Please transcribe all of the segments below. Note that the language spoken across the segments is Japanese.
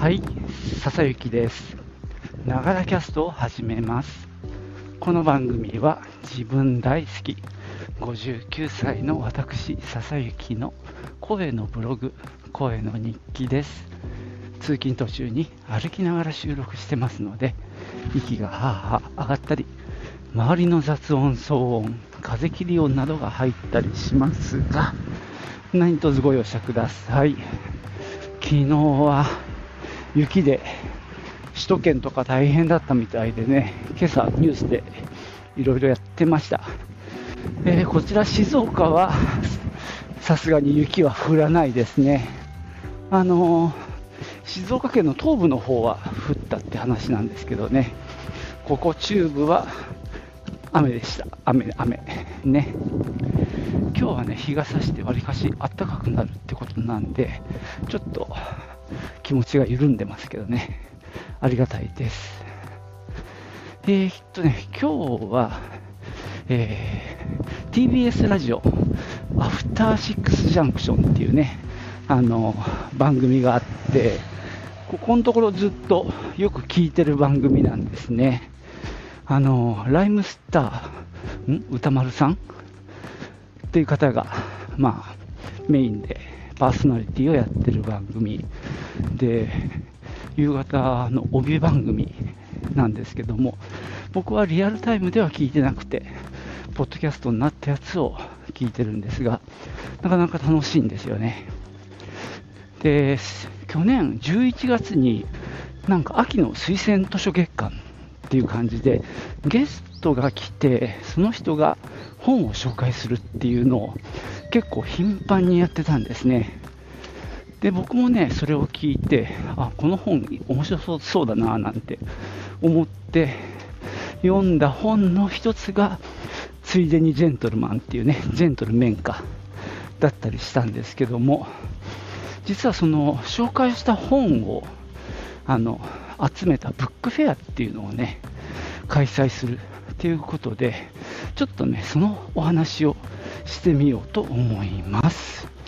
はい、笹幸です。ながらキャストを始めます。この番組は自分大好き59歳の私笹幸の声のブログ声の日記です通勤途中に歩きながら収録してますので息がはあはあ上がったり周りの雑音騒音風切り音などが入ったりしますが何卒ご容赦ください昨日は雪で首都圏とか大変だったみたいでね今朝ニュースでいろいろやってました、えーこちら静岡はさすがに雪は降らないですね。あのー静岡県の東部の方は降ったって話なんですけどね。ここ中部は雨でした。雨雨。ね。今日はね日が差してわりかし暖かくなるってことなんでちょっと気持ちが緩んでますけどね。ありがたいです。えー、っとね今日は、えー TBS ラジオアフターシックスジャンクションっていうねあの番組があってここのところずっとよく聞いてる番組なんですね。あのライムスターん？歌丸さん？っていう方が、まあ、メインでパーソナリティをやってる番組で夕方の帯番組なんですけども僕はリアルタイムでは聞いてなくてポッドキャストになったやつを聞いてるんですがなかなか楽しいんですよね。で去年11月になんか秋の推薦図書月間っていう感じでゲストが来てその人が本を紹介するっていうのを結構頻繁にやってたんですね。で僕もねそれを聞いてあこの本面白そうそうだななんて思って読んだ本の一つがついでにジェントルマンっていうねジェントルメンかだったりしたんですけども実はその紹介した本をあの集めたブックフェアっていうのをね開催するということでちょっとねそのお話をしてみようと思います。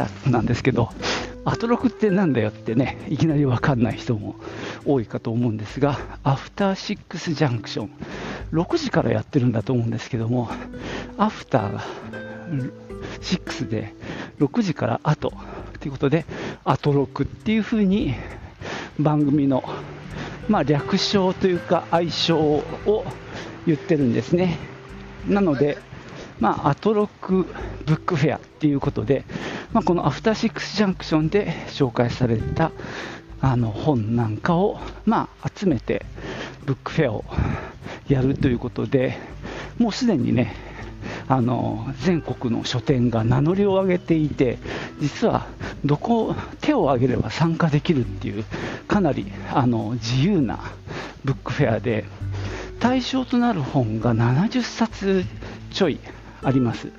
アなんですけどアトロクってなんだよってねいきなり分かんない人も多いかと思うんですがアフターシックスジャンクション6時からやってるんだと思うんですけどもアフターが6で6時から後ということでアトロクっていう風に番組のまあ略称というか愛称を言ってるんですね。なのでまあ、アトロックブックフェアっていうことで、まあ、このアフターシックスジャンクションで紹介されたあの本なんかを、まあ、集めてブックフェアをやるということでもうすでにねあの全国の書店が名乗りを上げていて実はどこ手を挙げれば参加できるっていうかなりあの自由なブックフェアで対象となる本が70冊ちょいあります。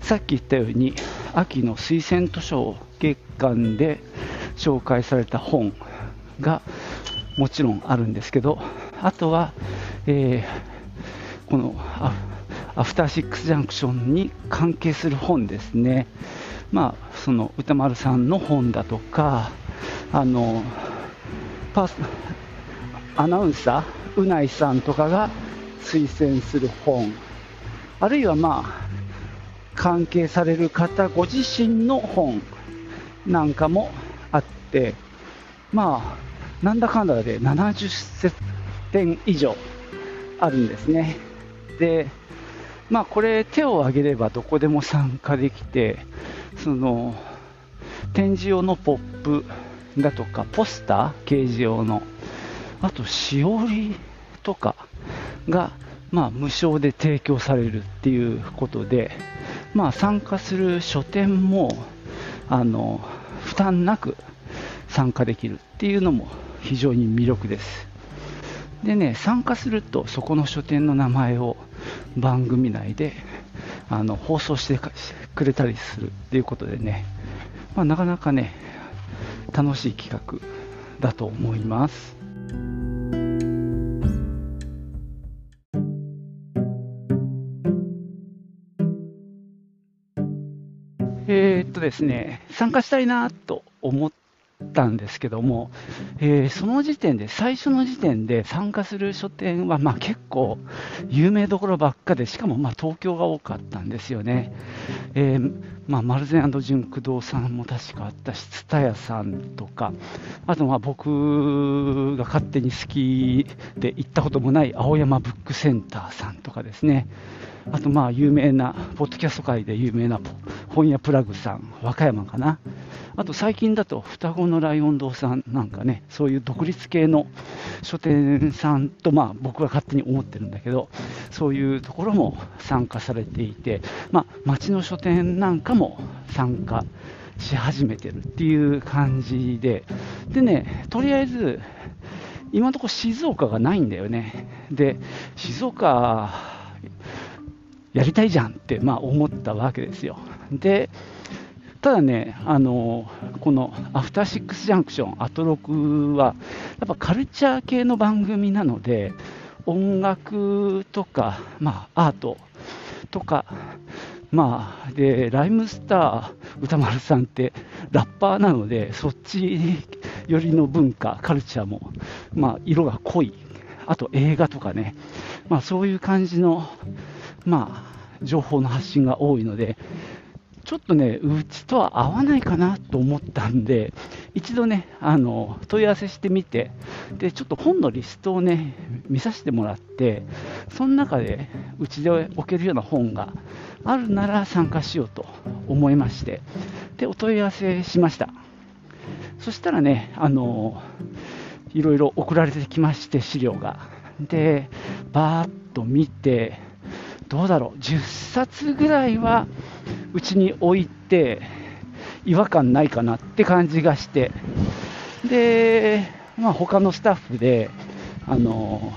さっき言ったように秋の推薦図書月間で紹介された本がもちろんあるんですけどあとは、えーこのアフターシックスジャンクションに関係する本ですね。まあその歌丸さんの本だとかあのパスアナウンサーうないさんとかが推薦する本。あるいはまあ関係される方ご自身の本なんかもあってまあなんだかんだで70点以上あるんですね。でまあこれ手を挙げればどこでも参加できてその展示用のポップだとかポスター掲示用のあとしおりとかがまあ、無償で提供されるっていうことで、まあ、参加する書店もあの負担なく参加できるっていうのも非常に魅力です。でね、参加するとそこの書店の名前を番組内であの放送してくれたりするっていうことでね、まあ、なかなかね楽しい企画だと思います。えっとですね、参加したいなと思ったんですけども、えー、その時点で、最初の時点で参加する書店は、まあ、結構有名どころばっかで、しかもま東京が多かったんですよね。えー、まあ、マルゼン純駆動さんも確かあったし、蔦屋さんとか、あとまあ僕が勝手に好きで行ったこともない青山ブックセンターさんとかですね。あとまあ有名な、ポッドキャスト界で有名な本屋プラグさん、和歌山かな。あと最近だと双子のライオン堂さんなんかね、そういう独立系の書店さんとまあ僕は勝手に思ってるんだけど、そういうところも参加されていて、まあ、町の書店なんかも参加し始めてるっていう感じで、でね、とりあえず、今のところ静岡がないんだよね。で、静岡やりたいじゃんって、まあ、思ったわけですよ。で、ただね、あのこのアフターシックスジャンクション、アトロクは、やっぱカルチャー系の番組なので、音楽とか、まあ、アートとか、まあ、で、ライムスター歌丸さんってラッパーなので、そっち寄りの文化、カルチャーも、まあ、色が濃い。あと映画とかね、まあ、そういう感じのまあ、情報の発信が多いので、ちょっとね、うちとは合わないかなと思ったんで、一度ね、あの問い合わせしてみて、でちょっと本のリストをね、見させてもらって、その中でうちで置けるような本があるなら参加しようと思いまして、でお問い合わせしました。そしたらね、あのいろいろ送られてきまして、資料が。で、バーッと見て、どうだろう、10冊ぐらいはうちに置いて、違和感ないかなって感じがして、で、まあ、他のスタッフで、あの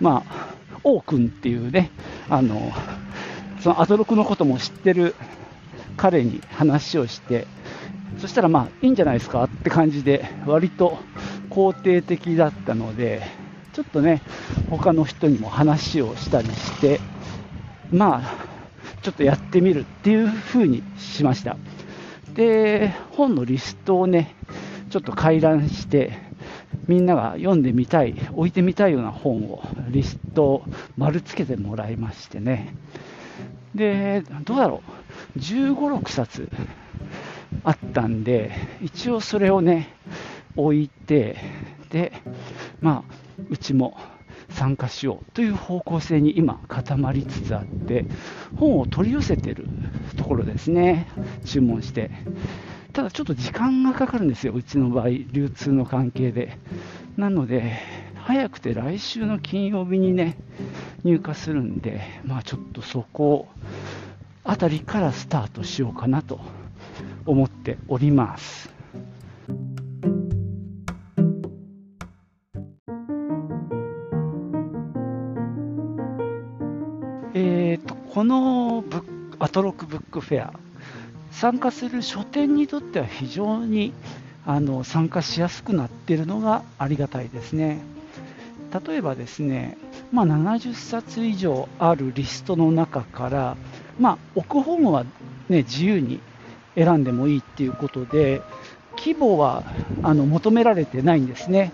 まあ、王君っていうね、あのそのアトロクのことも知ってる彼に話をして、そしたらまあいいんじゃないですかって感じで、割と肯定的だったので、ちょっとね、他の人にも話をしたりして、まあ、ちょっとやってみるっていう風にしました。で、本のリストをね、ちょっと回覧して、みんなが読んでみたい、置いてみたいような本を、リストを丸つけてもらいましてね。で、どうだろう、15、6冊あったんで、一応それをね、置いて、で、まあ、うちも参加しようという方向性に今固まりつつあって本を取り寄せてるところですね。注文して。ただちょっと時間がかかるんですよ。うちの場合流通の関係で。なので早くて来週の金曜日にね入荷するんでまあちょっとそこあたりからスタートしようかなと思っております。とこのブアトロックブックフェア、参加する書店にとっては非常にあの参加しやすくなっているのがありがたいですね。例えばですね、まあ、70冊以上あるリストの中から、まあ、置く本は、ね、自由に選んでもいいっていうことで、規模はあの求められてないんですね。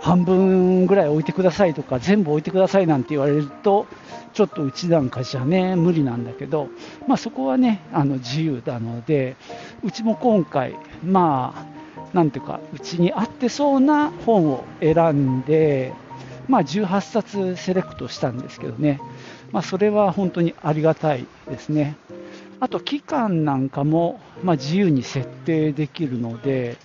半分ぐらい置いてくださいとか、全部置いてくださいなんて言われると、ちょっとうちなんかじゃね、無理なんだけど、まあ、そこはね、あの自由なので、うちも今回、まあ、なんていうか、うちに合ってそうな本を選んで、まあ、18冊セレクトしたんですけどね、まあ、それは本当にありがたいですね。あと期間なんかも、まあ、自由に設定できるので、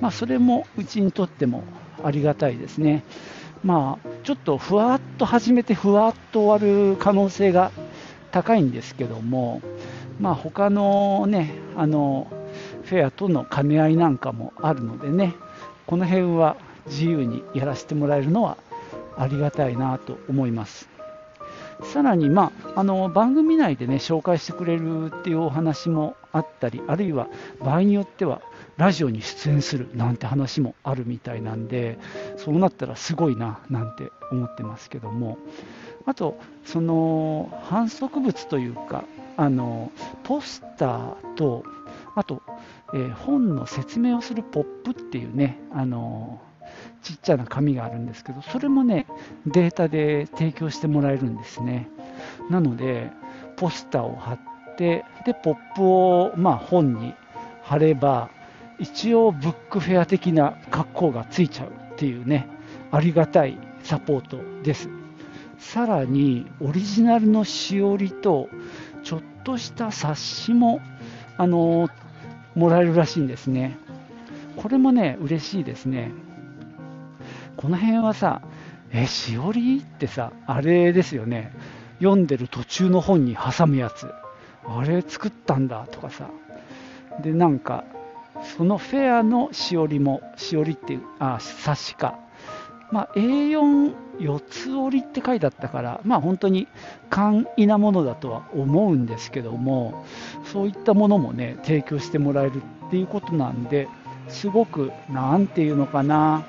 まあ、それもうちにとってもありがたいですね。まあ、ちょっとふわっと始めてふわっと終わる可能性が高いんですけども、まあ、他のね、あのフェアとの兼ね合いなんかもあるのでね、この辺は自由にやらせてもらえるのはありがたいなと思います。さらに、まあ、あの番組内でね紹介してくれるっていうお話もあったり、あるいは場合によってはラジオに出演するなんて話もあるみたいなんで、そうなったらすごいななんて思ってますけども、あと、その反則物というか、あのポスターと、あと、えー、本の説明をするポップっていうね、あの、ちっちゃな紙があるんですけど、それもね、データで提供してもらえるんですね。なので、ポスターを貼って、で、ポップを、まあ、本に貼れば、一応ブックフェア的な格好がついちゃうっていうね、ありがたいサポートです。さらに、オリジナルのしおりと、ちょっとした冊子も、あのもらえるらしいんですね。これもね、嬉しいですね。この辺はさ、え、しおりってさ、あれですよね。読んでる途中の本に挟むやつ。あれ作ったんだとかさ。で、なんか、そのフェアのしおりも、しおりっていう、あ、冊子か。まあ、A4 四つ折りって書いてあったから、まあ、本当に簡易なものだとは思うんですけども、そういったものもね、提供してもらえるっていうことなんで、すごく、なんていうのかな、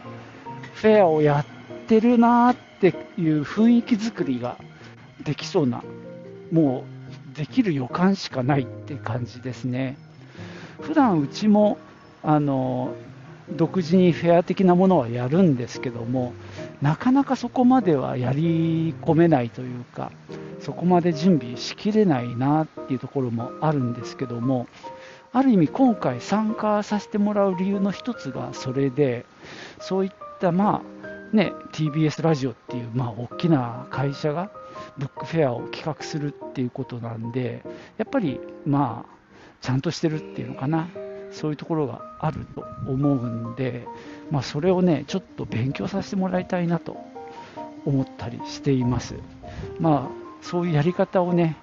フェアをやってるなっていう雰囲気作りができそうな、もうできる予感しかないって感じですね。普段うちもあの独自にフェア的なものはやるんですけどもなかなかそこまではやり込めないというかそこまで準備しきれないなっていうところもあるんですけどもある意味今回参加させてもらう理由の一つがそれでそういったまあね TBS ラジオっていうまあ大きな会社がブックフェアを企画するっていうことなんでやっぱりまあちゃんとしてるっていうのかなそういうところがあると思うんで、まあ、それをねちょっと勉強させてもらいたいなと思ったりしています。まあそういうやり方をね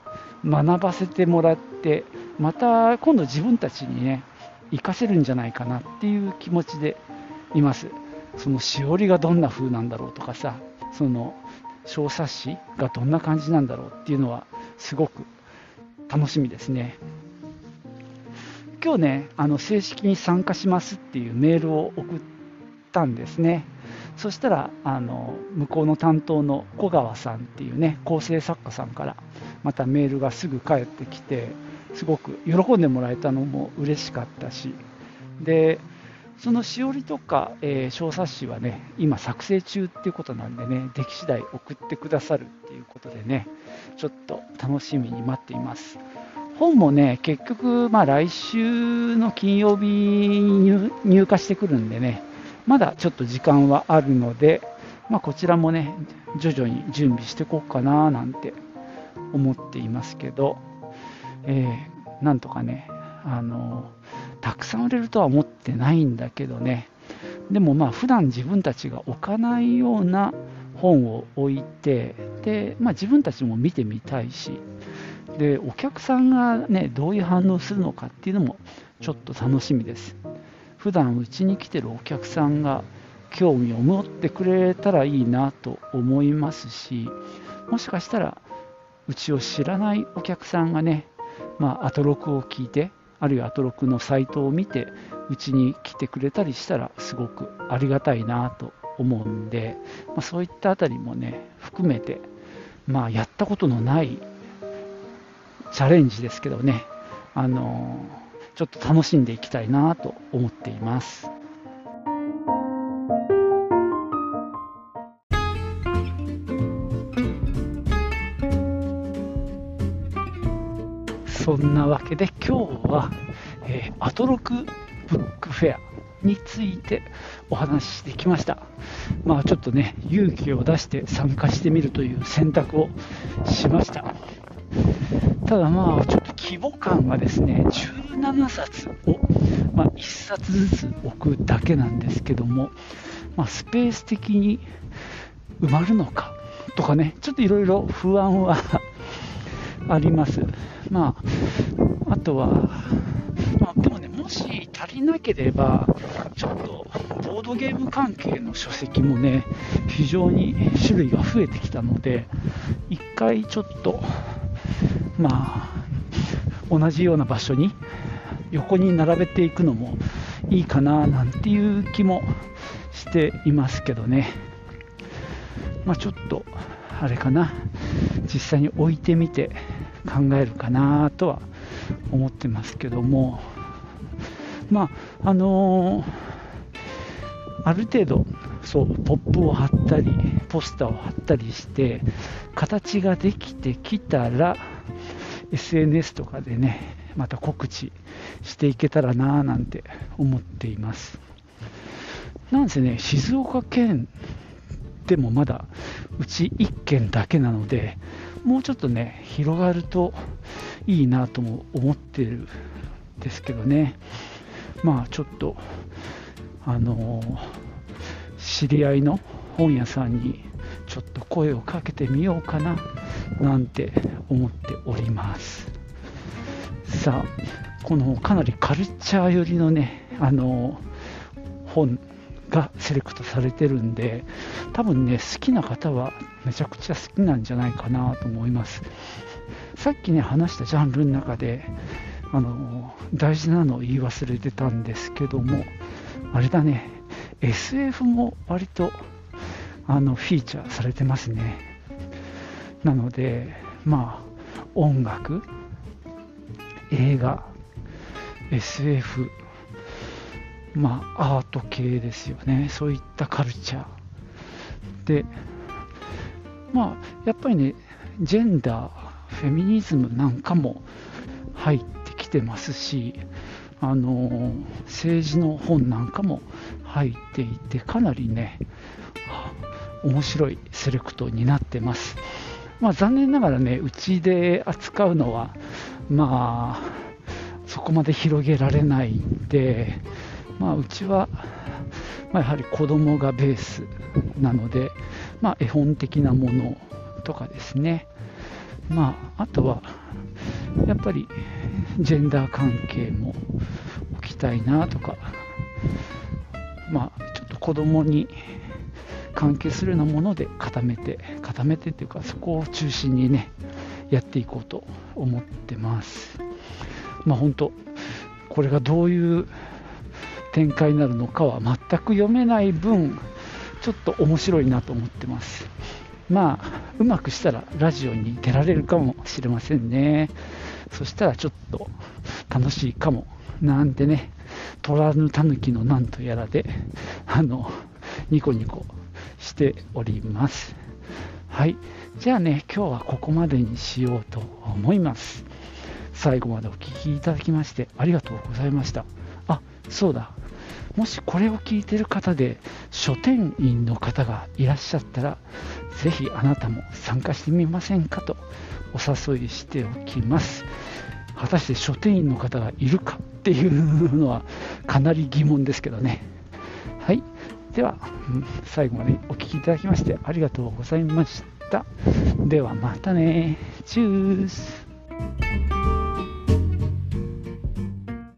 学ばせてもらってまた今度自分たちにね活かせるんじゃないかなっていう気持ちでいます。そのしおりがどんな風なんだろうとかさその小冊子がどんな感じなんだろうっていうのはすごく楽しみですね。今日ね、あの正式に参加しますっていうメールを送ったんですね。そしたら、あの向こうの担当の小川さんっていうね、構成作家さんからまたメールがすぐ返ってきて、すごく喜んでもらえたのも嬉しかったし、で、そのしおりとか、えー、小冊子はね、今作成中っていうことなんでね、出来次第送ってくださるっていうことでね、ちょっと楽しみに待っています。本もね、結局、まあ、来週の金曜日に入荷してくるんでね、まだちょっと時間はあるので、まあ、こちらもね、徐々に準備していこうかななんて思っていますけど、えー、なんとかね、あのたくさん売れるとは思ってないんだけどね、でもまあ普段自分たちが置かないような本を置いて、でまあ、自分たちも見てみたいし、でお客さんがねどういう反応するのかっていうのもちょっと楽しみです。普段うちに来てるお客さんが興味を持ってくれたらいいなと思いますしもしかしたらうちを知らないお客さんがね、まあ、アトロクを聞いてあるいはアトロクのサイトを見てうちに来てくれたりしたらすごくありがたいなと思うんで、まあ、そういったあたりもね含めて、まあ、やったことのないチャレンジですけどね、あのちょっと楽しんでいきたいなと思っています。そんなわけで今日は、えー、アトロクブックフェアについてお話ししてきました。まあちょっとね、勇気を出して参加してみるという選択をしました。ただまあ、ちょっと規模感がですね、17冊を、まあ、1冊ずつ置くだけなんですけども、まあ、スペース的に埋まるのかとかね、ちょっといろいろ不安はあります。まあ、あとは、まあ、でもね、もし足りなければ、ちょっとボードゲーム関係の書籍もね、非常に種類が増えてきたので、一回ちょっとまあ、同じような場所に横に並べていくのもいいかななんていう気もしていますけどね、まあ、ちょっとあれかな。実際に置いてみて考えるかなとは思ってますけども。まああのー、ある程度そうポップを貼ったりポスターを貼ったりして形ができてきたら SNS とかでねまた告知していけたらなぁなんて思っています。なんせね静岡県でもまだうち1軒だけなのでもうちょっとね広がるといいなとも思ってるんですけどね。まあちょっとあのー、知り合いの本屋さんにちょっと声をかけてみようかななんて思っております。さあこのかなりカルチャー寄りのねあの本がセレクトされてるんで多分ね好きな方はめちゃくちゃ好きなんじゃないかなと思います。さっきね話したジャンルの中であの大事なのを言い忘れてたんですけどもあれだね SF も割とあのフィーチャーされてますね。なのでまあ音楽映画 SF まあアート系ですよね。そういったカルチャー。でまあやっぱりねジェンダーフェミニズムなんかも入ってきてますしあの政治の本なんかも入っていてかなりね面白いセレクトになってます。まあ、残念ながらね、うちで扱うのは、まあ、そこまで広げられないんで、まあ、うちは、まあ、やはり子供がベースなので、まあ、絵本的なものとかですね、まあ、あとは、やっぱりジェンダー関係も置きたいなとか、まあ、ちょっと子供に関係するようなもので固めて固めてっていうかそこを中心にねやっていこうと思ってます。まあ本当これがどういう展開になるのかは全く読めない分ちょっと面白いなと思ってます。まあうまくしたらラジオに出られるかもしれませんね。そしたらちょっと楽しいかも。なんてね虎ぬたぬきのなんとやらであのニコニコしております。はい。じゃあね、今日はここまでにしようと思います。最後までお聴きいただきましてありがとうございました。あ、そうだ。もしこれを聞いてる方で書店員の方がいらっしゃったら、ぜひあなたも参加してみませんかとお誘いしておきます。果たして書店員の方がいるかっていうのはかなり疑問ですけどね。はい。では、最後までお聴きいただきましてありがとうございました。ではまたね。チュース